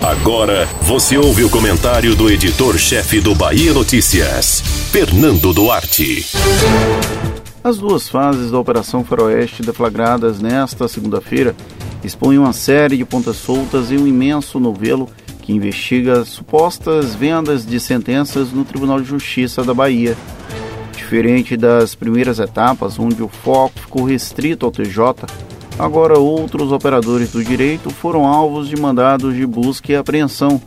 Agora você ouve o comentário do editor-chefe do Bahia Notícias, Fernando Duarte. As duas fases da Operação Faroeste deflagradas nesta segunda-feira expõem uma série de pontas soltas e um imenso novelo que investiga supostas vendas de sentenças no Tribunal de Justiça da Bahia. Diferente das primeiras etapas, onde o foco ficou restrito ao TJ, agora outros operadores do direito foram alvos de mandados de busca e apreensão,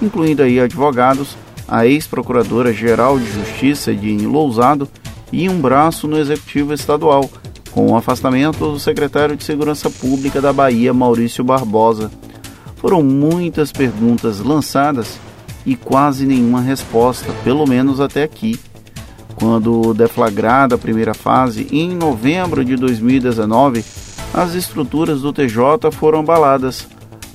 incluindo aí advogados, a ex-procuradora-geral de Justiça, Edine Lousado, e um braço no Executivo Estadual, com o afastamento do secretário de Segurança Pública da Bahia, Maurício Barbosa. Foram muitas perguntas lançadas e quase nenhuma resposta, pelo menos até aqui. Quando deflagrada a primeira fase, em novembro de 2019, as estruturas do TJ foram abaladas.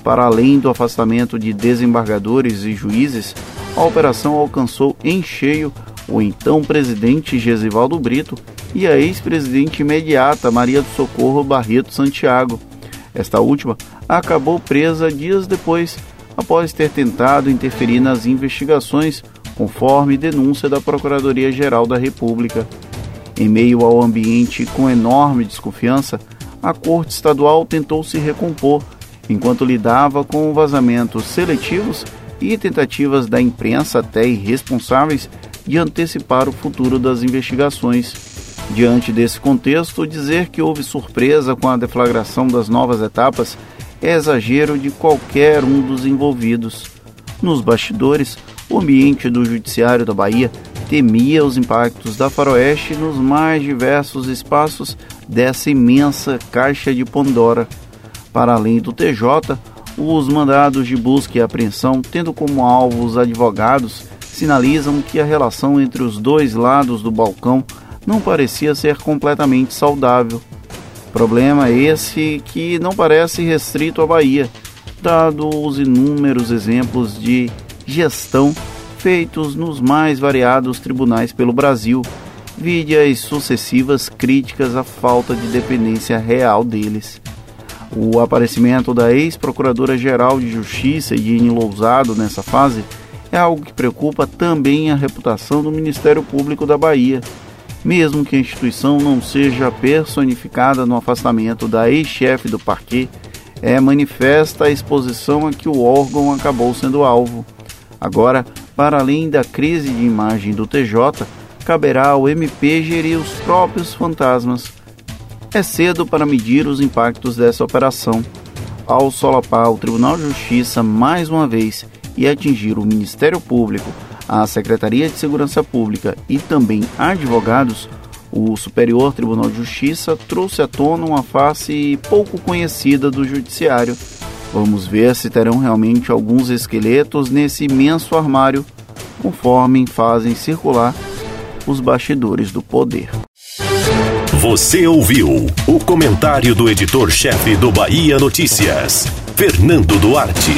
Para além do afastamento de desembargadores e juízes, a operação alcançou em cheio o então presidente Gesivaldo Brito e a ex-presidente imediata Maria do Socorro Barreto Santiago. Esta última acabou presa dias depois, após ter tentado interferir nas investigações, conforme denúncia da Procuradoria-Geral da República. Em meio ao ambiente com enorme desconfiança, a Corte Estadual tentou se recompor, enquanto lidava com vazamentos seletivos e tentativas da imprensa até irresponsáveis de antecipar o futuro das investigações. Diante desse contexto, dizer que houve surpresa com a deflagração das novas etapas é exagero de qualquer um dos envolvidos. Nos bastidores, o ambiente do Judiciário da Bahia temia os impactos da Faroeste nos mais diversos espaços dessa imensa caixa de Pandora. Para além do TJ, os mandados de busca e apreensão, tendo como alvo os advogados, sinalizam que a relação entre os dois lados do balcão não parecia ser completamente saudável. Problema esse que não parece restrito à Bahia, dado os inúmeros exemplos de gestão feitos nos mais variados tribunais pelo Brasil, vide as sucessivas críticas à falta de dependência real deles. O aparecimento da ex-procuradora-geral de Justiça, Iene Lousado, nessa fase, é algo que preocupa também a reputação do Ministério Público da Bahia, mesmo que a instituição não seja personificada no afastamento da ex-chefe do parquê, é manifesta a exposição a que o órgão acabou sendo alvo. Agora, para além da crise de imagem do TJ, caberá ao MP gerir os próprios fantasmas. É cedo para medir os impactos dessa operação. Ao solapar o Tribunal de Justiça mais uma vez e atingir o Ministério Público, a Secretaria de Segurança Pública e também advogados, o Superior Tribunal de Justiça trouxe à tona uma face pouco conhecida do Judiciário. Vamos ver se terão realmente alguns esqueletos nesse imenso armário, conforme fazem circular os bastidores do poder. Você ouviu o comentário do editor-chefe do Bahia Notícias, Fernando Duarte.